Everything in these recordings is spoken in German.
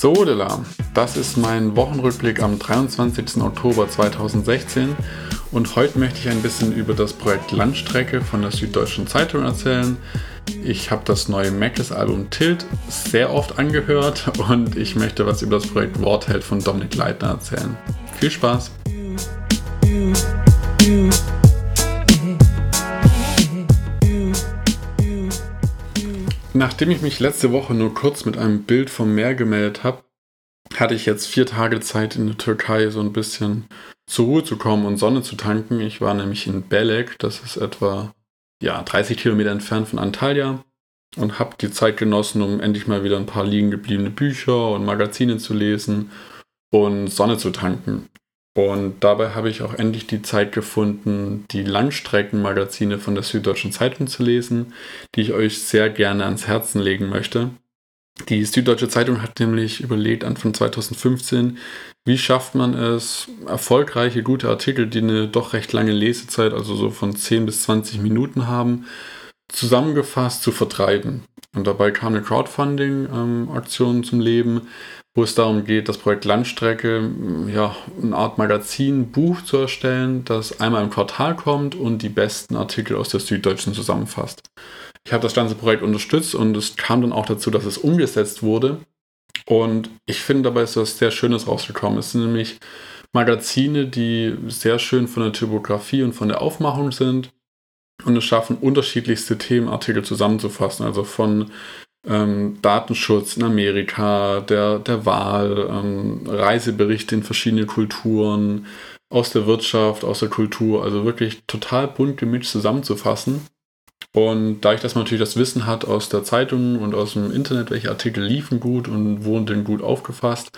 Sodela, das ist mein Wochenrückblick am 23. Oktober 2016 und heute möchte ich ein bisschen über das Projekt Landstrecke von der Süddeutschen Zeitung erzählen. Ich habe das neue Mackes-Album Tilt sehr oft angehört und ich möchte was über das Projekt Wortheld von Dominik Leitner erzählen. Viel Spaß! Nachdem ich mich letzte Woche nur kurz mit einem Bild vom Meer gemeldet habe, hatte ich jetzt vier Tage Zeit in der Türkei so ein bisschen zur Ruhe zu kommen und Sonne zu tanken. Ich war nämlich in Belek, das ist etwa ja, 30 Kilometer entfernt von Antalya und habe die Zeit genossen, um endlich mal wieder ein paar liegen gebliebene Bücher und Magazine zu lesen und Sonne zu tanken. Und dabei habe ich auch endlich die Zeit gefunden, die Langstreckenmagazine von der Süddeutschen Zeitung zu lesen, die ich euch sehr gerne ans Herzen legen möchte. Die Süddeutsche Zeitung hat nämlich überlegt, Anfang 2015, wie schafft man es, erfolgreiche, gute Artikel, die eine doch recht lange Lesezeit, also so von 10 bis 20 Minuten haben, zusammengefasst zu vertreiben. Und dabei kam eine Crowdfunding-Aktion ähm, zum Leben, wo es darum geht, das Projekt Landstrecke, ja, eine Art Magazin, Buch zu erstellen, das einmal im Quartal kommt und die besten Artikel aus der Süddeutschen zusammenfasst. Ich habe das ganze Projekt unterstützt und es kam dann auch dazu, dass es umgesetzt wurde. Und ich finde dabei ist was sehr Schönes rausgekommen. Es sind nämlich Magazine, die sehr schön von der Typografie und von der Aufmachung sind und es schaffen, unterschiedlichste Themenartikel zusammenzufassen. Also von ähm, Datenschutz in Amerika, der, der Wahl, ähm, Reiseberichte in verschiedene Kulturen, aus der Wirtschaft, aus der Kultur, also wirklich total bunt gemischt zusammenzufassen. Und da ich das natürlich das Wissen hat aus der Zeitung und aus dem Internet, welche Artikel liefen gut und wurden denn gut aufgefasst,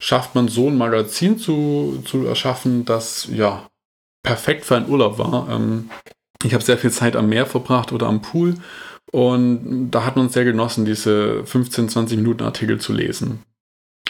schafft man so ein Magazin zu, zu erschaffen, das ja perfekt für einen Urlaub war. Ähm, ich habe sehr viel Zeit am Meer verbracht oder am Pool und da hat man es sehr genossen, diese 15, 20 Minuten Artikel zu lesen.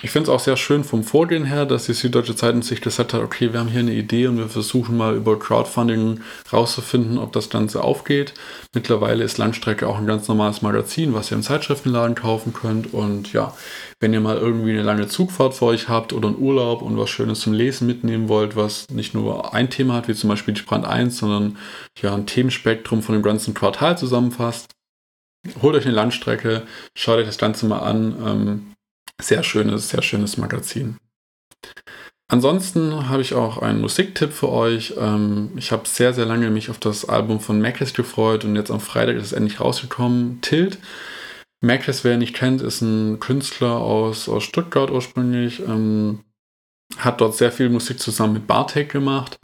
Ich finde es auch sehr schön vom Vorgehen her, dass die Süddeutsche Zeitung sich gesagt hat, okay, wir haben hier eine Idee und wir versuchen mal über Crowdfunding rauszufinden, ob das Ganze aufgeht. Mittlerweile ist Langstrecke auch ein ganz normales Magazin, was ihr im Zeitschriftenladen kaufen könnt. Und ja, wenn ihr mal irgendwie eine lange Zugfahrt vor euch habt oder einen Urlaub und was Schönes zum Lesen mitnehmen wollt, was nicht nur ein Thema hat, wie zum Beispiel die Brand 1, sondern ja ein Themenspektrum von dem ganzen Quartal zusammenfasst, holt euch eine Landstrecke, schaut euch das Ganze mal an. Ähm, sehr schönes, sehr schönes Magazin. Ansonsten habe ich auch einen Musiktipp für euch. Ähm, ich habe sehr, sehr lange mich auf das Album von Macris gefreut und jetzt am Freitag ist es endlich rausgekommen. Tilt. Macris, wer ihn nicht kennt, ist ein Künstler aus, aus Stuttgart ursprünglich. Ähm, hat dort sehr viel Musik zusammen mit Bartek gemacht.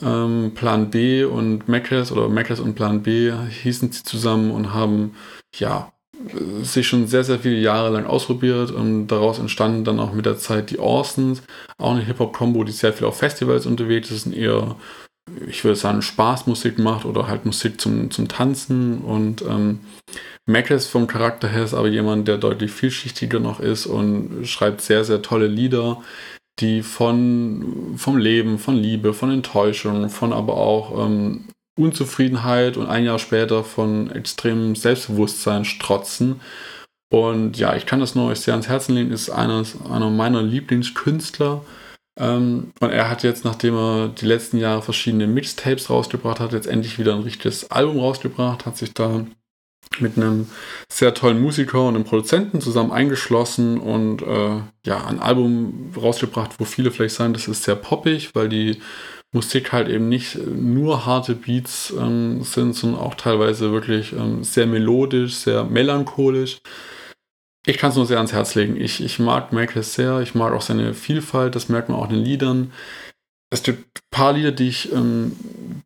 Ähm, Plan B und Macris oder Macris und Plan B hießen sie zusammen und haben ja sich schon sehr, sehr viele Jahre lang ausprobiert und daraus entstanden dann auch mit der Zeit die Orsons, auch eine Hip-Hop-Kombo, die sehr viel auf Festivals unterwegs ist und eher, ich würde sagen, Spaßmusik macht oder halt Musik zum, zum Tanzen. Und ähm, Mackles vom Charakter her ist aber jemand, der deutlich vielschichtiger noch ist und schreibt sehr, sehr tolle Lieder, die von, vom Leben, von Liebe, von Enttäuschung, von aber auch ähm, Unzufriedenheit und ein Jahr später von extremem Selbstbewusstsein strotzen. Und ja, ich kann das nur euch sehr ans Herzen legen, ist einer, einer meiner Lieblingskünstler. Ähm, und er hat jetzt, nachdem er die letzten Jahre verschiedene Mixtapes rausgebracht hat, jetzt endlich wieder ein richtiges Album rausgebracht, hat sich da mit einem sehr tollen Musiker und einem Produzenten zusammen eingeschlossen und äh, ja, ein Album rausgebracht, wo viele vielleicht sagen, das ist sehr poppig, weil die Musik halt eben nicht nur harte Beats ähm, sind, sondern auch teilweise wirklich ähm, sehr melodisch, sehr melancholisch. Ich kann es nur sehr ans Herz legen. Ich, ich mag Michael sehr, ich mag auch seine Vielfalt, das merkt man auch in den Liedern. Es gibt ein paar Lieder, die ich ähm,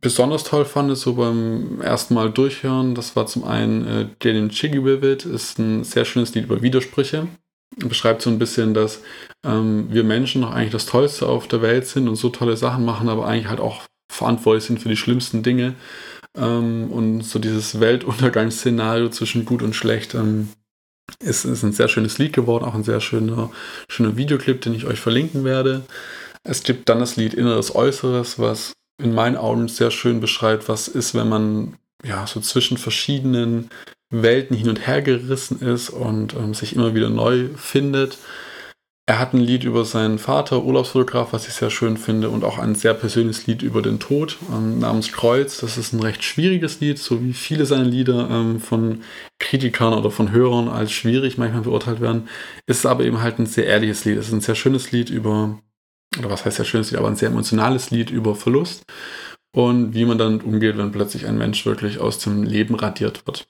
besonders toll fand, so beim ersten Mal durchhören. Das war zum einen äh, Jalen Chiggy Vivid, ist ein sehr schönes Lied über Widersprüche beschreibt so ein bisschen, dass ähm, wir Menschen noch eigentlich das Tollste auf der Welt sind und so tolle Sachen machen, aber eigentlich halt auch verantwortlich sind für die schlimmsten Dinge. Ähm, und so dieses Weltuntergangsszenario zwischen gut und schlecht ähm, ist, ist ein sehr schönes Lied geworden, auch ein sehr schöner, schöner Videoclip, den ich euch verlinken werde. Es gibt dann das Lied Inneres Äußeres, was in meinen Augen sehr schön beschreibt, was ist, wenn man ja so zwischen verschiedenen Welten hin und her gerissen ist und ähm, sich immer wieder neu findet. Er hat ein Lied über seinen Vater, Urlaubsfotograf, was ich sehr schön finde, und auch ein sehr persönliches Lied über den Tod ähm, namens Kreuz. Das ist ein recht schwieriges Lied, so wie viele seiner Lieder ähm, von Kritikern oder von Hörern als schwierig manchmal beurteilt werden. Ist aber eben halt ein sehr ehrliches Lied. Es ist ein sehr schönes Lied über, oder was heißt sehr schönes Lied, aber ein sehr emotionales Lied über Verlust und wie man dann umgeht, wenn plötzlich ein Mensch wirklich aus dem Leben radiert wird.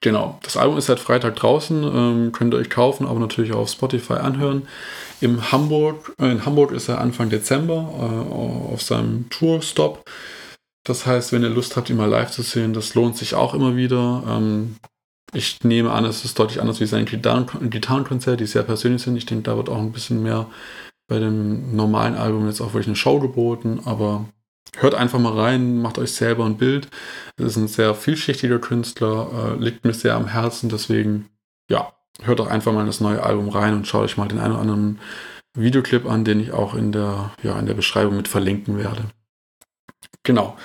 Genau, das Album ist seit Freitag draußen, ähm, könnt ihr euch kaufen, aber natürlich auch auf Spotify anhören. In Hamburg, äh, in Hamburg ist er Anfang Dezember äh, auf seinem Tour-Stop. Das heißt, wenn ihr Lust habt, ihn mal live zu sehen, das lohnt sich auch immer wieder. Ähm, ich nehme an, es ist deutlich anders wie sein Gitarrenkonzert, die sehr persönlich sind. Ich denke, da wird auch ein bisschen mehr bei dem normalen Album jetzt auch wirklich eine Show geboten, aber hört einfach mal rein, macht euch selber ein Bild. Es ist ein sehr vielschichtiger Künstler, äh, liegt mir sehr am Herzen, deswegen, ja, hört doch einfach mal in das neue Album rein und schaut euch mal den einen oder anderen Videoclip an, den ich auch in der, ja, in der Beschreibung mit verlinken werde. Genau.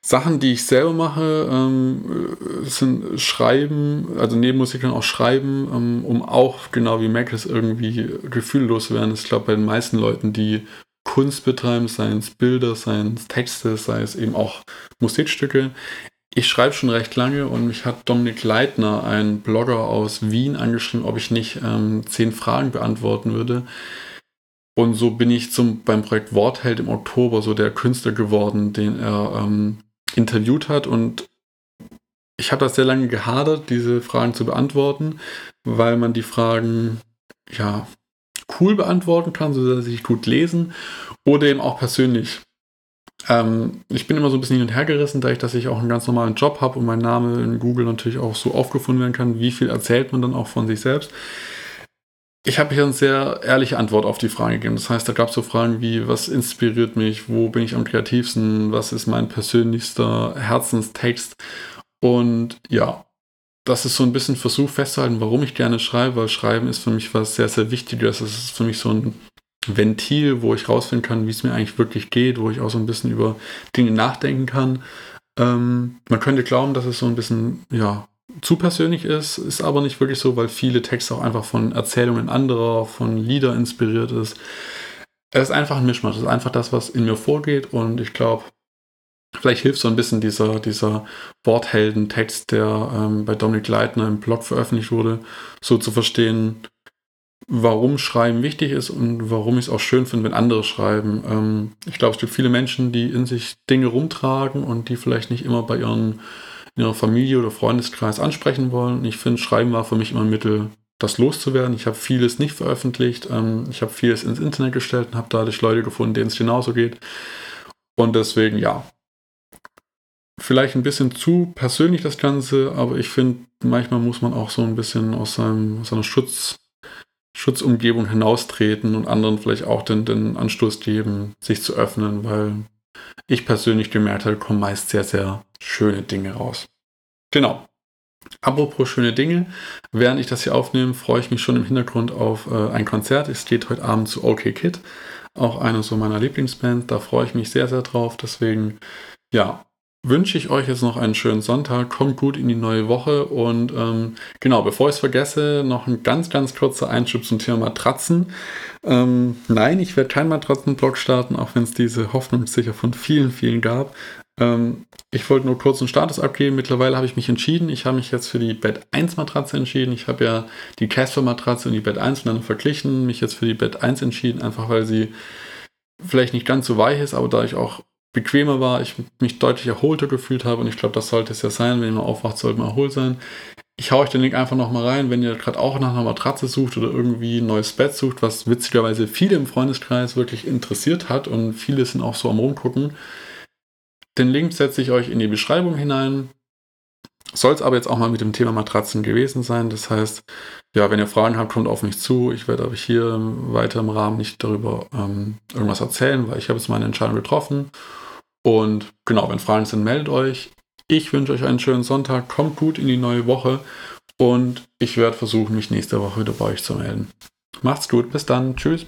Sachen, die ich selber mache, ähm, sind Schreiben, also neben Musik dann auch Schreiben, ähm, um auch genau wie Mac es irgendwie gefühllos zu werden. Ich glaube, bei den meisten Leuten, die Kunst betreiben, seien es Bilder, seien es Texte, sei es eben auch Musikstücke. Ich schreibe schon recht lange und mich hat Dominik Leitner, ein Blogger aus Wien, angeschrieben, ob ich nicht ähm, zehn Fragen beantworten würde. Und so bin ich zum, beim Projekt Wortheld im Oktober so der Künstler geworden, den er ähm, interviewt hat. Und ich habe das sehr lange gehadert, diese Fragen zu beantworten, weil man die Fragen ja cool beantworten kann, so dass sich gut lesen oder eben auch persönlich. Ähm, ich bin immer so ein bisschen hin und her gerissen, da ich, dass ich auch einen ganz normalen Job habe und mein Name in Google natürlich auch so aufgefunden werden kann, wie viel erzählt man dann auch von sich selbst. Ich habe hier eine sehr ehrliche Antwort auf die Frage gegeben. Das heißt, da gab es so Fragen wie, was inspiriert mich, wo bin ich am kreativsten, was ist mein persönlichster Herzenstext. Und ja, das ist so ein bisschen Versuch festzuhalten, warum ich gerne schreibe, weil Schreiben ist für mich was sehr, sehr Wichtiges. Es ist für mich so ein Ventil, wo ich rausfinden kann, wie es mir eigentlich wirklich geht, wo ich auch so ein bisschen über Dinge nachdenken kann. Ähm, man könnte glauben, dass es so ein bisschen, ja, zu persönlich ist, ist aber nicht wirklich so, weil viele Texte auch einfach von Erzählungen anderer, von Lieder inspiriert ist. Es ist einfach ein Mischmasch, es ist einfach das, was in mir vorgeht und ich glaube, Vielleicht hilft so ein bisschen dieser, dieser Worthelden-Text, der ähm, bei Dominik Leitner im Blog veröffentlicht wurde, so zu verstehen, warum Schreiben wichtig ist und warum ich es auch schön finde, wenn andere schreiben. Ähm, ich glaube, es gibt viele Menschen, die in sich Dinge rumtragen und die vielleicht nicht immer bei ihren, in ihrer Familie oder Freundeskreis ansprechen wollen. Ich finde, Schreiben war für mich immer ein Mittel, das loszuwerden. Ich habe vieles nicht veröffentlicht. Ähm, ich habe vieles ins Internet gestellt und habe dadurch Leute gefunden, denen es genauso geht. Und deswegen, ja, vielleicht ein bisschen zu persönlich das Ganze, aber ich finde, manchmal muss man auch so ein bisschen aus seinem, seiner Schutz, Schutzumgebung hinaustreten und anderen vielleicht auch den, den Anstoß geben, sich zu öffnen, weil ich persönlich gemerkt habe, kommen meist sehr, sehr schöne Dinge raus. Genau. Apropos schöne Dinge, während ich das hier aufnehme, freue ich mich schon im Hintergrund auf äh, ein Konzert. Es geht heute Abend zu OK Kid, auch eine so meiner Lieblingsbands. Da freue ich mich sehr, sehr drauf. Deswegen, ja, wünsche ich euch jetzt noch einen schönen Sonntag. Kommt gut in die neue Woche. Und ähm, genau, bevor ich es vergesse, noch ein ganz, ganz kurzer Einschub zum Thema Matratzen. Ähm, nein, ich werde keinen Matratzenblog starten, auch wenn es diese Hoffnung sicher von vielen, vielen gab. Ähm, ich wollte nur kurz einen Status abgeben. Mittlerweile habe ich mich entschieden. Ich habe mich jetzt für die Bett 1 Matratze entschieden. Ich habe ja die Casper Matratze und die Bett 1 miteinander verglichen, mich jetzt für die Bett 1 entschieden, einfach weil sie vielleicht nicht ganz so weich ist, aber da ich auch bequemer war, ich mich deutlich erholter gefühlt habe und ich glaube, das sollte es ja sein, wenn mal aufwacht, sollte man erholt sein. Ich haue euch den Link einfach nochmal rein, wenn ihr gerade auch nach einer Matratze sucht oder irgendwie ein neues Bett sucht, was witzigerweise viele im Freundeskreis wirklich interessiert hat und viele sind auch so am rumgucken. Den Link setze ich euch in die Beschreibung hinein. Soll es aber jetzt auch mal mit dem Thema Matratzen gewesen sein. Das heißt, ja, wenn ihr Fragen habt, kommt auf mich zu. Ich werde aber hier weiter im Rahmen nicht darüber ähm, irgendwas erzählen, weil ich habe jetzt meine Entscheidung getroffen. Und genau, wenn Fragen sind, meldet euch. Ich wünsche euch einen schönen Sonntag, kommt gut in die neue Woche und ich werde versuchen, mich nächste Woche wieder bei euch zu melden. Macht's gut, bis dann, tschüss.